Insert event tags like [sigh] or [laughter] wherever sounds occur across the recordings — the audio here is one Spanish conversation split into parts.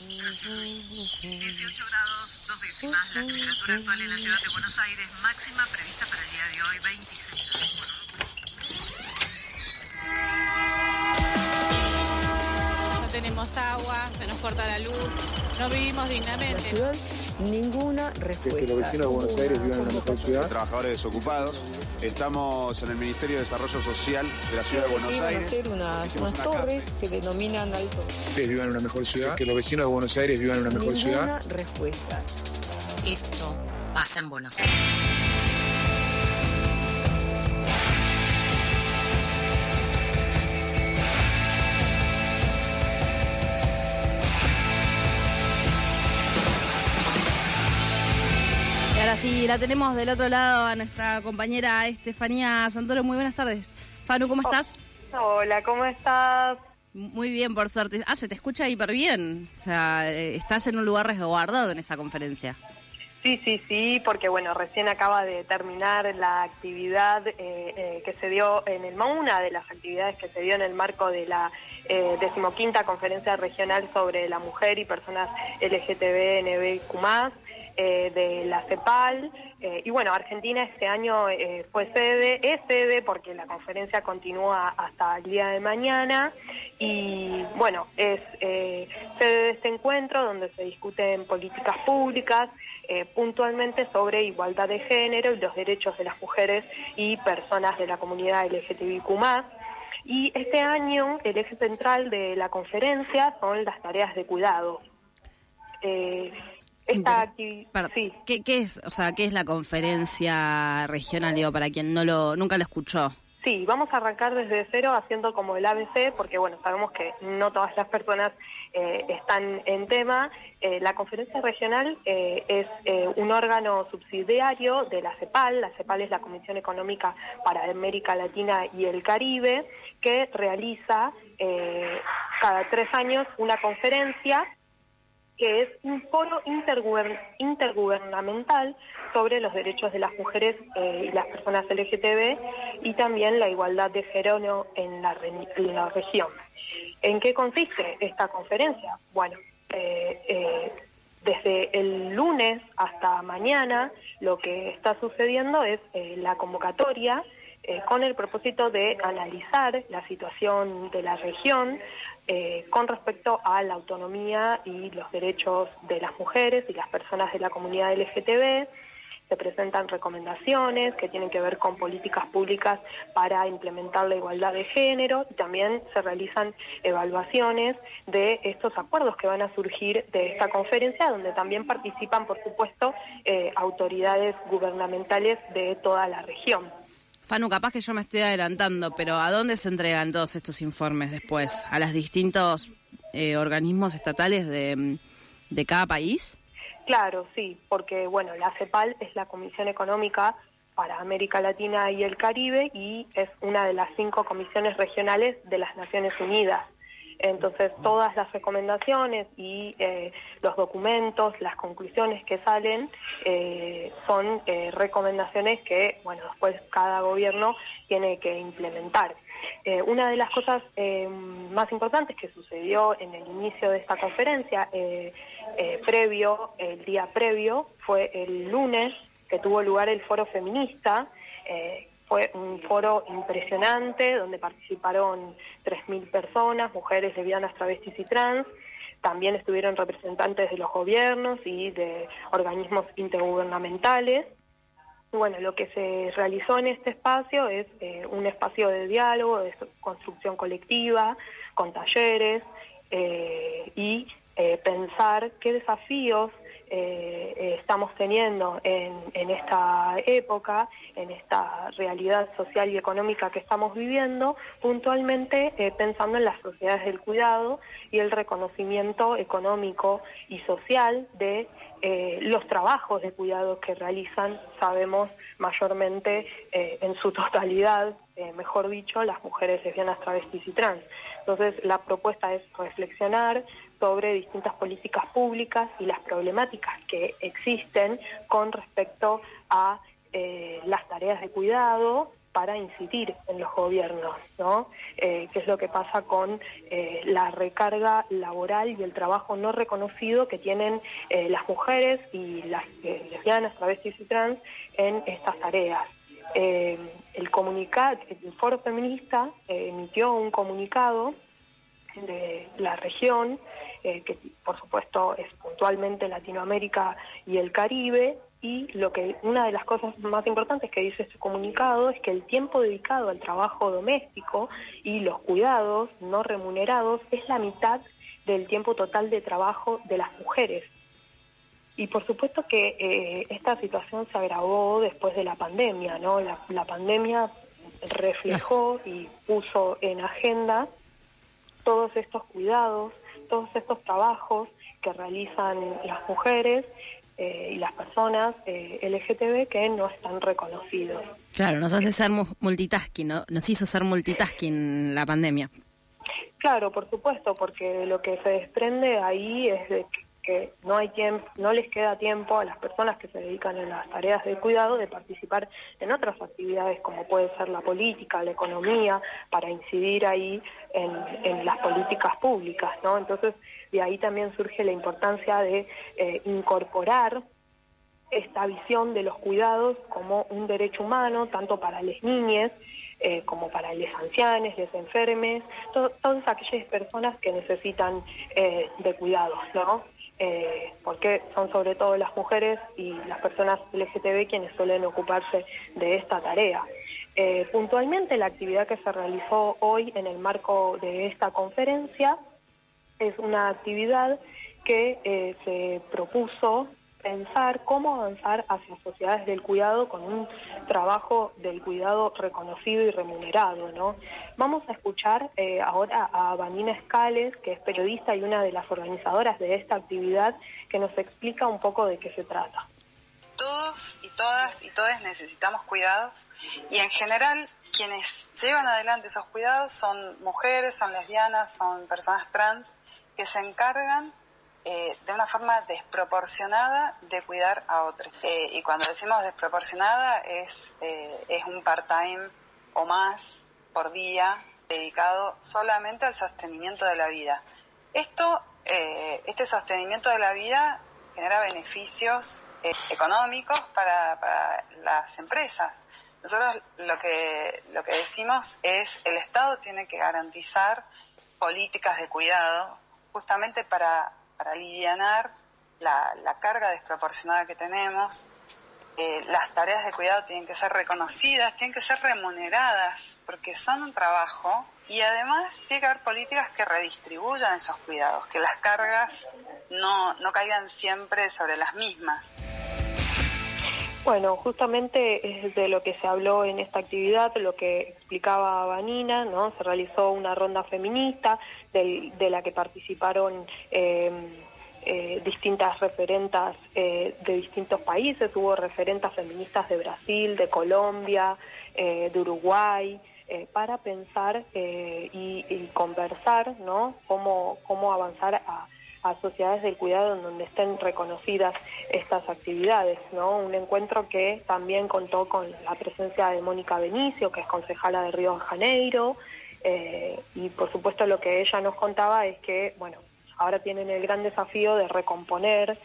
18 grados, dos décimas, la temperatura actual en la ciudad de Buenos Aires, máxima prevista para el día de hoy, 26 No tenemos agua, se nos corta la luz, no vivimos dignamente. ciudad ninguna respuesta. que los vecinos de Buenos Aires vivan en una mejor ciudad. trabajadores desocupados. Estamos en el Ministerio de Desarrollo Social de la Ciudad de Buenos Aires. hacer unas, Hicimos unas una torres que denominan alto. Ustedes vivan en una mejor ciudad. Que los vecinos de Buenos Aires vivan en una mejor Ninguna ciudad. respuesta. Esto pasa en Buenos Aires. Y la tenemos del otro lado a nuestra compañera Estefanía Santoro. Muy buenas tardes. Fanu, ¿cómo estás? Hola, ¿cómo estás? Muy bien, por suerte. Ah, se te escucha hiper bien. O sea, eh, estás en un lugar resguardado en esa conferencia. Sí, sí, sí, porque bueno, recién acaba de terminar la actividad eh, eh, que se dio en el MAU, una de las actividades que se dio en el marco de la eh, decimoquinta conferencia regional sobre la mujer y personas LGTB, NBQ+, eh, de la CEPAL. eh, y bueno, Argentina este año eh, fue sede, es sede porque la conferencia continúa hasta el día de mañana. Y bueno, es sede de este encuentro donde se discuten políticas públicas, puntualmente sobre igualdad de género y los derechos de las mujeres y personas de la comunidad LGTBIQ+. Y este año el eje central de la conferencia son las tareas de cuidado. Esta Perdón, sí. ¿Qué, qué es, o sea, qué es la conferencia regional, digo, para quien no lo, nunca lo escuchó? Sí, vamos a arrancar desde cero haciendo como el ABC, porque bueno, sabemos que no todas las personas eh, están en tema. Eh, la conferencia regional eh, es eh, un órgano subsidiario de la CEPAL. La CEPAL es la Comisión Económica para América Latina y el Caribe, que realiza eh, cada tres años una conferencia que es un foro interguber- intergubernamental sobre los derechos de las mujeres eh, y las personas LGTB y también la igualdad de género en la, región. ¿En qué consiste esta conferencia? Bueno, eh, eh, desde el lunes hasta mañana lo que está sucediendo es la convocatoria con el propósito de analizar la situación de la región eh, con respecto a la autonomía y los derechos de las mujeres y las personas de la comunidad LGTB. Se presentan recomendaciones que tienen que ver con políticas públicas para implementar la igualdad de género y también se realizan evaluaciones de estos acuerdos que van a surgir de esta conferencia, donde también participan, por supuesto, eh, autoridades gubernamentales de toda la región. Fanu, capaz que yo me estoy adelantando, pero ¿a dónde se entregan todos estos informes después? ¿A los distintos eh, organismos estatales de, de cada país? Claro, sí, porque bueno, la CEPAL es la Comisión Económica para América Latina y el Caribe y es una de las cinco comisiones regionales de las Naciones Unidas. Entonces, todas las recomendaciones y eh, los documentos, las conclusiones que salen, eh, son eh, recomendaciones que, bueno, después cada gobierno tiene que implementar. Una de las cosas eh, más importantes que sucedió en el inicio de esta conferencia, previo, el día previo, fue el lunes que tuvo lugar el foro feminista. Fue un foro impresionante donde participaron 3.000 personas, mujeres, lesbianas, travestis y trans. También estuvieron representantes de los gobiernos y de organismos intergubernamentales. Bueno, lo que se realizó en este espacio es eh, un espacio de diálogo, de construcción colectiva, con talleres eh, y eh, pensar qué desafíos eh, eh, estamos teniendo en, en esta época, en esta realidad social y económica que estamos viviendo, puntualmente eh, pensando en las sociedades del cuidado y el reconocimiento económico y social de los trabajos de cuidado que realizan, sabemos mayormente en su [laughs] totalidad, mejor dicho, las mujeres lesbianas, travestis y trans. Entonces, la propuesta es reflexionar sobre distintas políticas públicas y las problemáticas que existen con respecto a eh, las tareas de cuidado para incidir en los gobiernos, ¿no? Eh, que es lo que pasa con eh, la recarga laboral y el trabajo no reconocido que tienen eh, las mujeres y las lesbianas, travestis y trans en estas tareas. el comunicado, el Foro Feminista emitió un comunicado de la región, que por supuesto es puntualmente Latinoamérica y el Caribe, y lo que una de las cosas más importantes que dice este comunicado es que el tiempo dedicado al trabajo doméstico y los cuidados no remunerados es la mitad del tiempo total de trabajo de las mujeres. Y por supuesto que eh, esta situación se agravó después de la pandemia, ¿no? La, la pandemia reflejó y puso en agenda todos estos cuidados, todos estos trabajos que realizan las mujeres eh, y las personas eh, LGTB que no están reconocidos. Claro, nos hace ser multitasking, ¿no? nos hizo ser multitasking la pandemia. Claro, por supuesto, porque lo que se desprende ahí es de que tiempo, no les queda tiempo a las personas que se dedican en las tareas de cuidado de participar en otras actividades como puede ser la política, la economía, para incidir ahí en, las políticas públicas, ¿no? Entonces de ahí también surge la importancia de eh, incorporar esta visión de los cuidados como un derecho humano, tanto para las niñas eh, como para los ancianos, los enfermes, todas aquellas personas que necesitan eh, de cuidados, ¿no? Porque son sobre todo las mujeres y las personas LGTB quienes suelen ocuparse de esta tarea. puntualmente la actividad que se realizó hoy en el marco de esta conferencia es una actividad que eh, se propuso pensar cómo avanzar hacia sociedades del cuidado con un trabajo del cuidado reconocido y remunerado. ¿no? Vamos a escuchar eh, ahora a Vanina Escales, que es periodista y una de las organizadoras de esta actividad, que nos explica un poco de qué se trata. Todos y todas y todos necesitamos cuidados y en general quienes llevan adelante esos cuidados son mujeres, son lesbianas, son personas trans que se encargan eh, de una forma desproporcionada de cuidar a otros. Eh, y cuando decimos desproporcionada es, eh, es un part-time o más por día dedicado solamente al sostenimiento de la vida. Esto, este sostenimiento de la vida genera beneficios económicos para, para las empresas. Nosotros lo que, lo que decimos es el Estado tiene que garantizar políticas de cuidado justamente para, para aliviar la, carga desproporcionada que tenemos. Eh, las tareas de cuidado tienen que ser reconocidas, tienen que ser remuneradas, porque son un trabajo y además tiene que haber políticas que redistribuyan esos cuidados, que las cargas no, no caigan siempre sobre las mismas. Bueno, justamente es de lo que se habló en esta actividad, lo que explicaba Vanina, ¿no? Se realizó una ronda feminista de la que participaron eh, eh, distintas referentas eh, de distintos países, hubo referentas feministas de Brasil, de Colombia, de Uruguay, para pensar y, y, conversar, ¿no? Cómo, cómo avanzar a a sociedades del cuidado en donde estén reconocidas estas actividades, ¿no? Un encuentro que también contó con la presencia de Mónica Benicio, que es concejala de Río de Janeiro, eh, y por supuesto lo que ella nos contaba es que, bueno, ahora tienen el gran desafío de recomponer.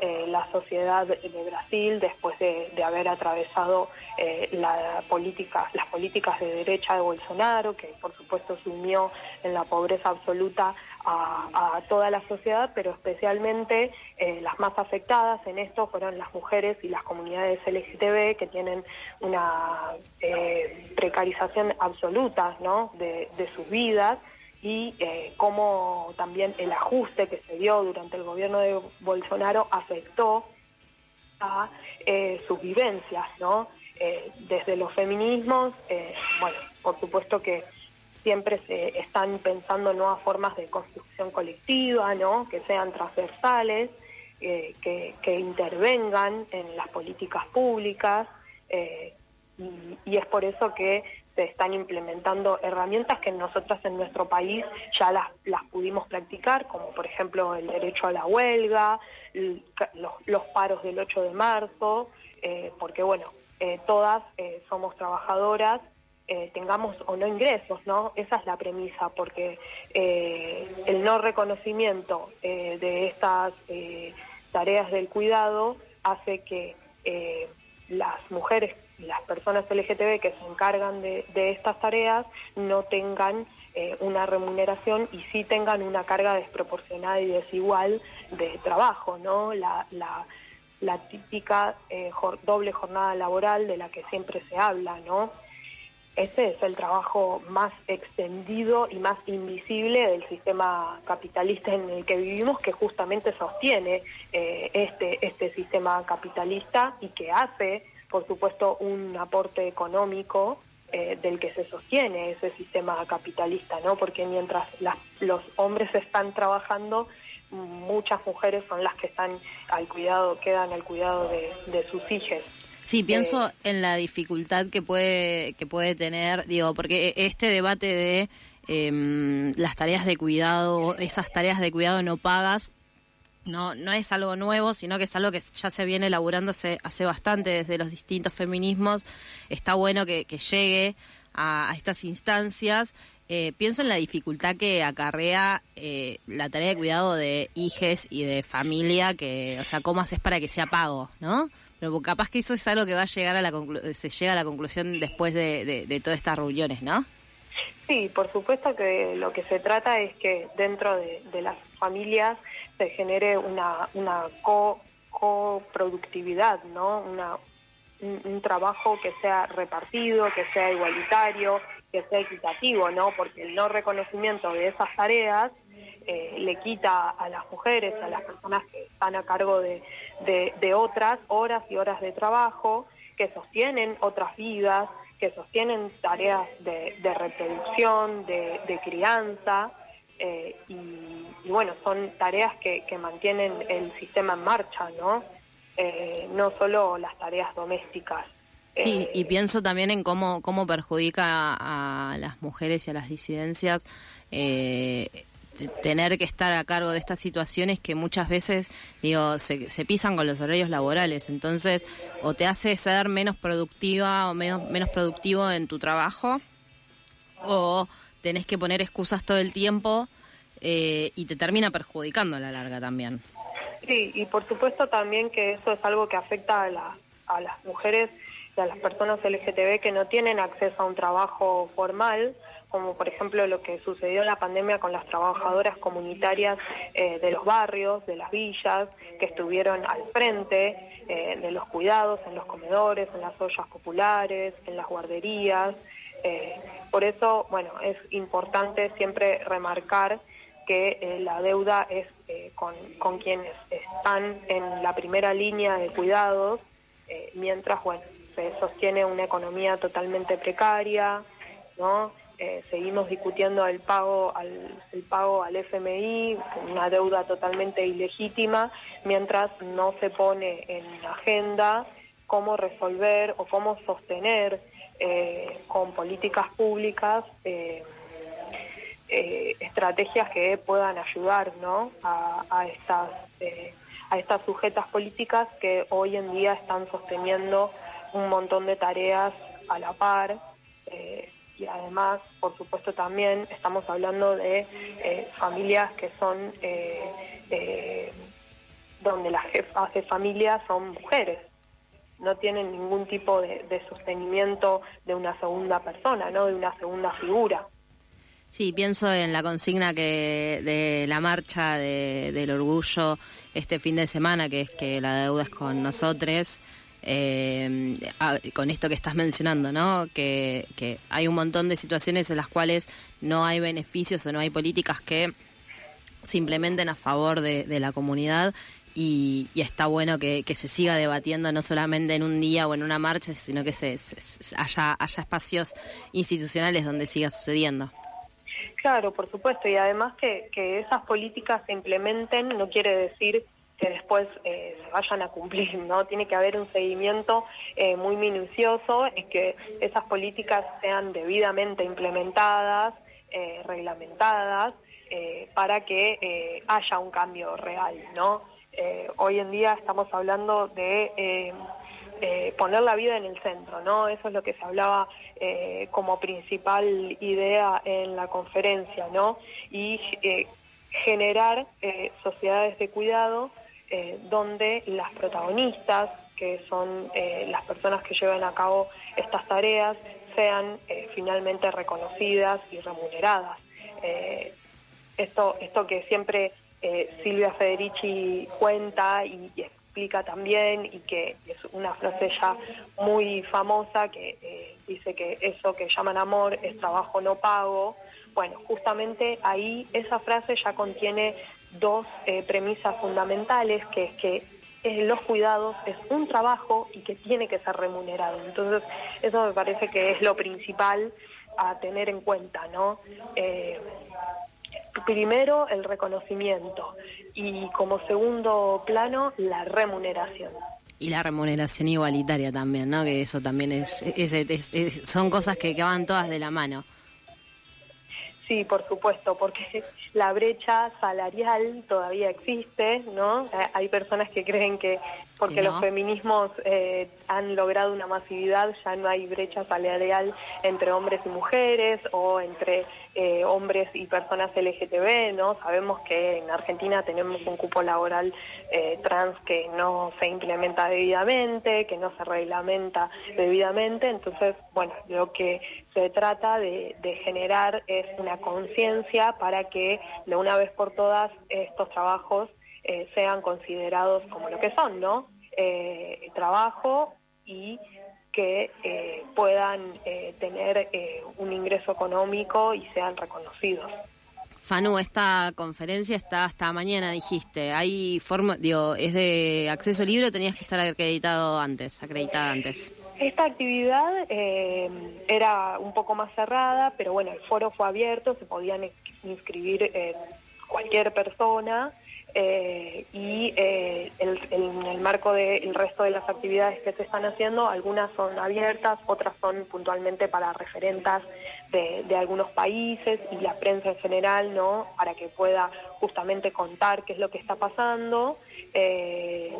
Eh, la sociedad de Brasil después de, haber atravesado eh, la política, las políticas de derecha de Bolsonaro, que por supuesto sumió en la pobreza absoluta a, toda la sociedad, pero especialmente eh, las más afectadas en esto fueron las mujeres y las comunidades LGTB que tienen una precarización absoluta ¿no? de, de sus vidas y eh, cómo también el ajuste que se dio durante el gobierno de Bolsonaro afectó a eh, sus vivencias, ¿no? Eh, desde los feminismos, bueno, por supuesto que siempre se están pensando nuevas formas de construcción colectiva, ¿no? Que sean transversales, que, intervengan en las políticas públicas, y es por eso que se están implementando herramientas que nosotras en nuestro país ya las, pudimos practicar, como por ejemplo el derecho a la huelga, los, paros del 8 de marzo, eh, porque bueno, eh, todas eh, somos trabajadoras, eh, tengamos o no ingresos, ¿no? Esa es la premisa, porque eh, el no reconocimiento eh, de estas tareas del cuidado hace que las mujeres las personas LGTB que se encargan de, de estas tareas no tengan una remuneración y sí tengan una carga desproporcionada y desigual de trabajo, ¿no? La, la, típica doble jornada laboral de la que siempre se habla, ¿no? Ese es el trabajo más extendido y más invisible del sistema capitalista en el que vivimos, que justamente sostiene eh, este, este sistema capitalista y que hace, por supuesto, un aporte económico eh, del que se sostiene ese sistema capitalista, ¿no? Porque mientras los hombres están trabajando, muchas mujeres son las que están al cuidado, quedan al cuidado de, de sus hijos. Sí, pienso Eh, en la dificultad que puede que puede tener, digo, porque este debate de em, las tareas de cuidado, esas tareas de cuidado no pagas, no no es algo nuevo, sino que es algo que ya se viene elaborando hace, hace bastante desde los distintos feminismos. Está bueno que, que llegue a, a estas instancias. Eh, pienso en la dificultad que acarrea eh, la tarea de cuidado de hijes y de familia, que, o sea, cómo haces para que sea pago, ¿no? Pero capaz que eso es algo que va a llegar a la conclu- se llega a la conclusión después de, de, todas estas reuniones, ¿no? Sí, por supuesto que lo que se trata es que dentro de, de las familias se genere una, una co- coproductividad, ¿no? Una, un, un trabajo que sea repartido, que sea igualitario, que sea equitativo, ¿no? Porque el no reconocimiento de esas tareas eh, le quita a las mujeres, a las personas que están a cargo de, de, de otras horas y horas de trabajo, que sostienen otras vidas, que sostienen tareas de, de reproducción, de, de crianza, eh, y, y bueno, son tareas que, que mantienen el sistema en marcha, ¿no? Eh, no solo las tareas domésticas. Sí, Eh, y pienso también en cómo, cómo perjudica a las mujeres y a las disidencias eh, tener que estar a cargo de estas situaciones que muchas veces, digo, se, se pisan con los horarios laborales. Entonces, o te hace ser menos productiva o menos, menos productivo en tu trabajo, o tenés que poner excusas todo el tiempo eh, y te termina perjudicando a la larga también. Sí, y por supuesto también que eso es algo que afecta a, la- a las mujeres y a las personas LGTB que no tienen acceso a un trabajo formal, como por ejemplo lo que sucedió en la pandemia con las trabajadoras comunitarias eh, de los barrios, de las villas, que estuvieron al frente eh, de los cuidados en los comedores, en las ollas populares, en las guarderías. Eh, por eso, bueno, es importante siempre remarcar que la deuda es con, con quienes están en la primera línea de cuidados, mientras, bueno, se sostiene una economía totalmente precaria, ¿no? Eh, seguimos discutiendo el pago al el pago al FMI, una deuda totalmente ilegítima, mientras no se pone en agenda cómo resolver o cómo sostener eh, con políticas públicas eh, estrategias que puedan ayudar ¿no? a, estas a estas sujetas políticas que hoy en día están sosteniendo un montón de tareas a la par y además por supuesto también estamos hablando de eh, familias que son eh, eh, donde las jefas de familia son mujeres. No tienen ningún tipo de, de sostenimiento de una segunda persona no de una segunda figura. Sí, pienso en la consigna que de la marcha de- del orgullo este fin de semana, que es que la deuda es con nosotros, eh, a- con esto que estás mencionando, ¿no? Que, hay un montón de situaciones en las cuales no hay beneficios o no hay políticas que se implementen a favor de, la comunidad y, y está bueno que, se siga debatiendo no solamente en un día o en una marcha, sino que se- se- haya, haya espacios institucionales donde siga sucediendo. Claro, por supuesto, y además que, que esas políticas se implementen no quiere decir que después eh, se vayan a cumplir, ¿no? Tiene que haber un seguimiento eh, muy minucioso y que esas políticas sean debidamente implementadas, eh, reglamentadas, eh, para que eh, haya un cambio real, ¿no? Eh, hoy en día estamos hablando de, eh, eh, poner la vida en el centro, ¿no? Eso es lo que se hablaba eh, como principal idea en la conferencia, ¿no? Y eh, generar sociedades de cuidado donde las protagonistas, que son las personas que llevan a cabo estas tareas, sean finalmente reconocidas y remuneradas. esto, esto que siempre Silvia Federici cuenta y, explica también y que es una frase ya muy famosa que eh, dice que eso que llaman amor es trabajo no pago. Bueno, justamente ahí esa frase ya contiene dos eh, premisas fundamentales, que es que eh, los cuidados es un trabajo y que tiene que ser remunerado. Entonces, eso me parece que es lo principal a tener en cuenta, ¿no? primero el reconocimiento y como segundo plano la remuneración. Y la remuneración igualitaria también, ¿no? Que eso también es, son cosas que van todas de la mano. Sí, por supuesto, porque [laughs] la brecha salarial todavía existe, ¿no? Eh, hay personas que creen que porque los feminismos eh, han logrado una masividad ya no hay brecha salarial entre hombres y mujeres o entre eh, hombres y personas LGTB, ¿no? Sabemos que en Argentina tenemos un cupo laboral trans que no se implementa debidamente, que no se reglamenta debidamente, entonces, bueno, lo que se trata de, generar es una conciencia para que de una vez por todas estos trabajos eh, sean considerados como lo que son, ¿no? Eh, trabajo y que eh, puedan tener un ingreso económico y sean reconocidos. Fanu, esta conferencia está hasta mañana, dijiste. ¿Hay forma, digo, es de acceso libre o tenías que estar acreditado antes, acreditada antes? Esta actividad era un poco más cerrada, pero bueno, el foro fue abierto, se podían inscribir cualquier persona eh, y eh, en el marco del resto de las actividades que se están haciendo, algunas son abiertas, otras son puntualmente para referentas de, algunos países y la prensa en general, ¿no? Para que pueda justamente contar qué es lo que está pasando eh,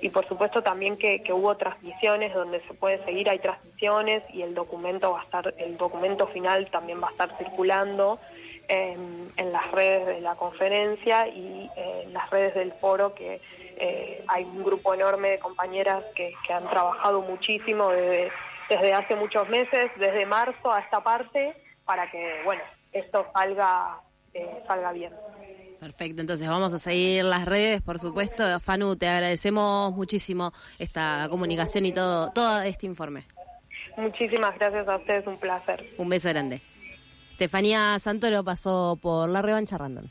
y, por supuesto también que, que, hubo transmisiones donde se puede seguir, hay transmisiones y el documento va a estar, el documento final también va a estar circulando en, las redes de la conferencia y eh, en las redes del foro que eh, hay un grupo enorme de compañeras que, han trabajado muchísimo desde, desde hace muchos meses, desde marzo a esta parte, para que, bueno, esto salga, eh, salga bien. Perfecto, entonces vamos a seguir las redes, por supuesto. Fanu, te agradecemos muchísimo esta comunicación y todo, todo este informe. Muchísimas gracias a ustedes, un placer. Un beso grande. Estefanía Santoro pasó por la revancha random.